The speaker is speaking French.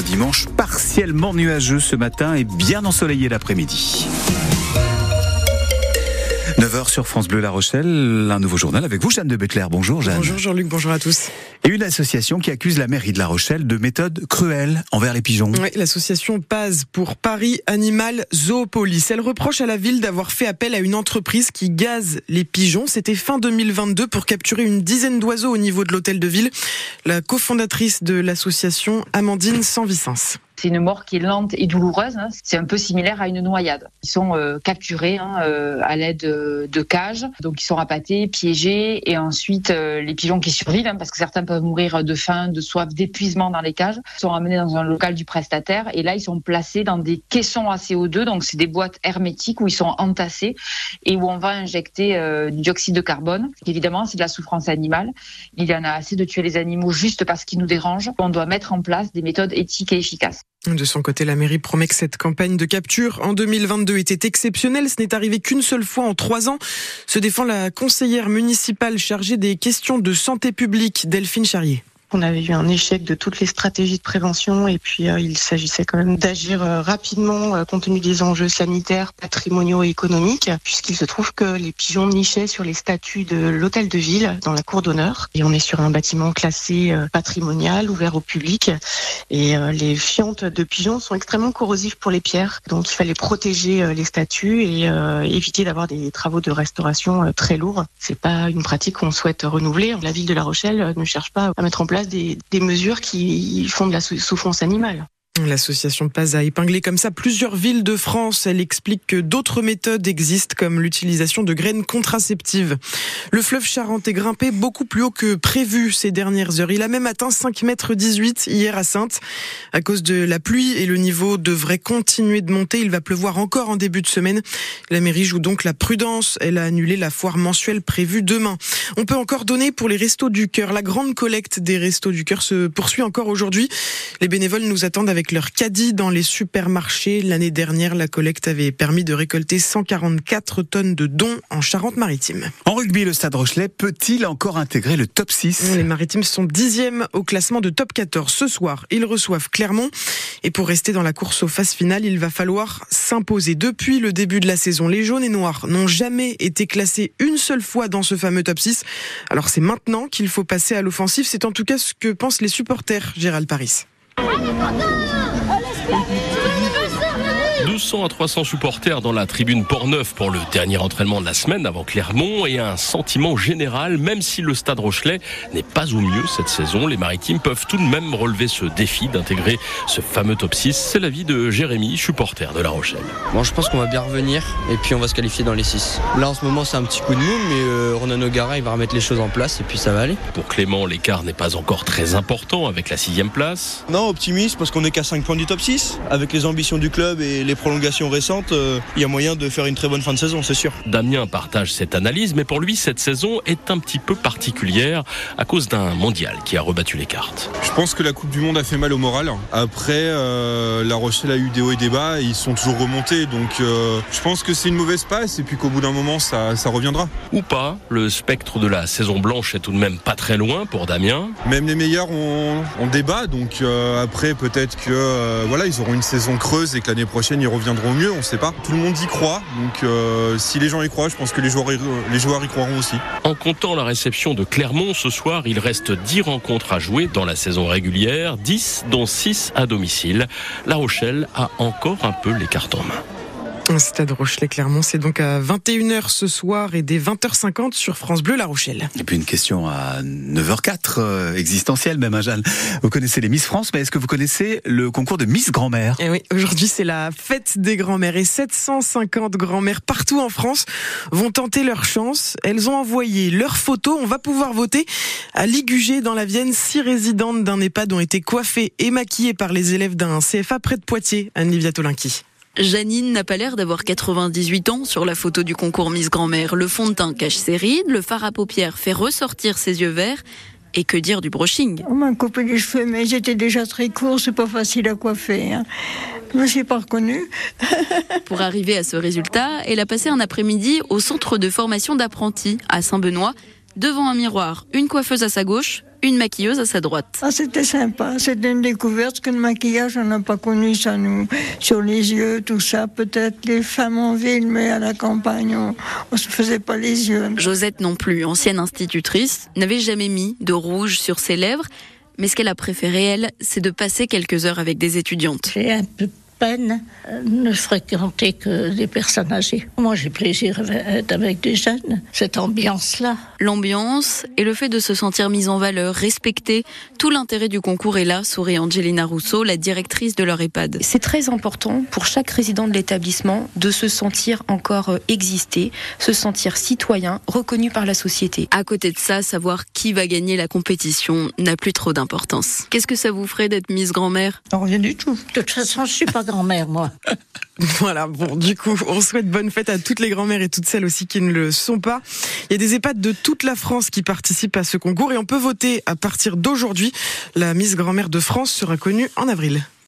Dimanche partiellement nuageux ce matin et bien ensoleillé l'après-midi. 9h sur France Bleu La Rochelle, un nouveau journal avec vous, Jeanne de Béclair. Bonjour Jeanne. Bonjour Jean-Luc, bonjour à tous. Et une association qui accuse la mairie de La Rochelle de méthodes cruelles envers les pigeons. Oui, l'association PAS pour Paris Animal Zoopolis. Elle reproche à la ville d'avoir fait appel à une entreprise qui gaze les pigeons. C'était fin 2022 pour capturer une dizaine d'oiseaux au niveau de l'hôtel de ville. La cofondatrice de l'association, Amandine Sanvicens. C'est une mort qui est lente et douloureuse. Hein. C'est un peu similaire à une noyade. Ils sont euh, capturés hein, euh, à l'aide de, cages, donc ils sont rapatés, piégés, et ensuite euh, les pigeons qui survivent, hein, parce que certains peuvent mourir de faim, de soif, d'épuisement dans les cages, sont ramenés dans un local du prestataire, et là ils sont placés dans des caissons à CO2, donc c'est des boîtes hermétiques où ils sont entassés et où on va injecter du dioxyde de carbone. Évidemment, c'est de la souffrance animale. Il y en a assez de tuer les animaux juste parce qu'ils nous dérangent. On doit mettre en place des méthodes éthiques et efficaces. De son côté, la mairie promet que cette campagne de capture en 2022 était exceptionnelle. Ce n'est arrivé qu'une seule fois en trois ans. Se défend la conseillère municipale chargée des questions de santé publique, Delphine Charrier. On avait eu un échec de toutes les stratégies de prévention et puis euh, il s'agissait quand même d'agir euh, rapidement euh, compte tenu des enjeux sanitaires, patrimoniaux et économiques, puisqu'il se trouve que les pigeons nichaient sur les statues de l'hôtel de ville dans la cour d'honneur. Et on est sur un bâtiment classé patrimonial, ouvert au public. Et les fientes de pigeons sont extrêmement corrosives pour les pierres. Donc il fallait protéger les statues et éviter d'avoir des travaux de restauration très lourds. C'est pas une pratique qu'on souhaite renouveler. La ville de La Rochelle ne cherche pas à mettre en place des, mesures qui font de la souffrance animale. L'association PAS a épinglé comme ça plusieurs villes de France. Elle explique que d'autres méthodes existent comme l'utilisation de graines contraceptives. Le fleuve Charente est grimpé beaucoup plus haut que prévu ces dernières heures. Il a même atteint 5 mètres 18 hier à Sainte. À cause de la pluie et le niveau devrait continuer de monter. Il va pleuvoir encore en début de semaine. La mairie joue donc la prudence. Elle a annulé la foire mensuelle prévue demain. On peut encore donner pour les restos du cœur. La grande collecte des restos du cœur se poursuit encore aujourd'hui. Les bénévoles nous attendent avec leur caddie dans les supermarchés. L'année dernière, la collecte avait permis de récolter 144 tonnes de dons en Charente-Maritime. Stade Rochelet peut-il encore intégrer le top 6 Les Maritimes sont dixièmes au classement de top 14. Ce soir, ils reçoivent Clermont. Et pour rester dans la course aux phases finales, il va falloir s'imposer. Depuis le début de la saison, les jaunes et noirs n'ont jamais été classés une seule fois dans ce fameux top 6. Alors c'est maintenant qu'il faut passer à l'offensive. C'est en tout cas ce que pensent les supporters, Gérald Paris. 200 à 300 supporters dans la tribune Port-Neuf pour le dernier entraînement de la semaine avant Clermont et un sentiment général, même si le stade Rochelet n'est pas au mieux cette saison, les Maritimes peuvent tout de même relever ce défi d'intégrer ce fameux top 6. C'est l'avis de Jérémy, supporter de La Rochelle. Bon, je pense qu'on va bien revenir et puis on va se qualifier dans les 6. Là en ce moment c'est un petit coup de mou, mais euh, Ronan O'Gara il va remettre les choses en place et puis ça va aller. Pour Clément, l'écart n'est pas encore très important avec la sixième place. Non, optimiste parce qu'on est qu'à 5 points du top 6. Avec les ambitions du club et les prolongation récente, euh, il y a moyen de faire une très bonne fin de saison, c'est sûr. Damien partage cette analyse, mais pour lui, cette saison est un petit peu particulière à cause d'un mondial qui a rebattu les cartes. Je pense que la Coupe du Monde a fait mal au moral. Après, euh, La Rochelle a eu des hauts et des bas, et ils sont toujours remontés, donc euh, je pense que c'est une mauvaise passe, et puis qu'au bout d'un moment, ça, ça reviendra. Ou pas, le spectre de la saison blanche est tout de même pas très loin pour Damien. Même les meilleurs ont, débat, donc après peut-être que voilà, ils auront une saison creuse et que l'année prochaine ils reviendront mieux, on ne sait pas. Tout le monde y croit, donc euh, si les gens y croient, je pense que les joueurs, y, les joueurs y croiront aussi. En comptant la réception de Clermont ce soir, il reste 10 rencontres à jouer dans la saison régulière, 10 dont 6 à domicile. La Rochelle a encore un peu les cartes en main. Stade Rochelet-Clermont, c'est donc à 21h ce soir et dès 20h50 sur France Bleu La Rochelle. Et puis une question à 9h04, euh, existentielle même, à hein, Jeanne. Vous connaissez les Miss France, mais est-ce que vous connaissez le concours de Miss Grand-mère? Eh oui, aujourd'hui c'est la fête des grands-mères et 750 grands-mères partout en France vont tenter leur chance. Elles ont envoyé leurs photos. On va pouvoir voter à Ligugé dans la Vienne. Six résidentes d'un EHPAD ont été coiffées et maquillées par les élèves d'un CFA près de Poitiers, Anne-Livia Tolinki. Janine n'a pas l'air d'avoir 98 ans sur la photo du concours Miss Grand-mère. Le fond de teint cache ses rides, le fard à paupières fait ressortir ses yeux verts. Et que dire du brushing? On m'a coupé les cheveux, mais j'étais déjà très court, c'est pas facile à coiffer. Hein. Je me suis pas reconnue. Pour arriver à ce résultat, elle a passé un après-midi au centre de formation d'apprentis à Saint-Benoît, devant un miroir, une coiffeuse à sa gauche, une maquilleuse à sa droite. Ah, c'était sympa. C'était une découverte que le maquillage, on n'a pas connu ça, nous. Sur les yeux, tout ça. Peut-être les femmes en ville, mais à la campagne, on, ne se faisait pas les yeux. Josette non plus, ancienne institutrice, n'avait jamais mis de rouge sur ses lèvres. Mais ce qu'elle a préféré, elle, c'est de passer quelques heures avec des étudiantes. J'ai un peu peine euh, ne fréquenter que des personnes âgées. Moi, j'ai plaisir d'être avec des jeunes, cette ambiance-là. L'ambiance et le fait de se sentir mise en valeur, respectée, tout l'intérêt du concours est là, sourit Angelina Rousseau, la directrice de leur EHPAD. C'est très important pour chaque résident de l'établissement de se sentir encore euh, exister, se sentir citoyen, reconnu par la société. À côté de ça, savoir qui va gagner la compétition n'a plus trop d'importance. Qu'est-ce que ça vous ferait d'être Miss Grand-mère? Rien du tout. De toute façon, je suis pas grand-mère, moi. Voilà, bon, du coup, on souhaite bonne fête à toutes les grand-mères et toutes celles aussi qui ne le sont pas. Il y a des EHPAD de toute la France qui participent à ce concours et on peut voter à partir d'aujourd'hui. La Miss Grand-mère de France sera connue en avril.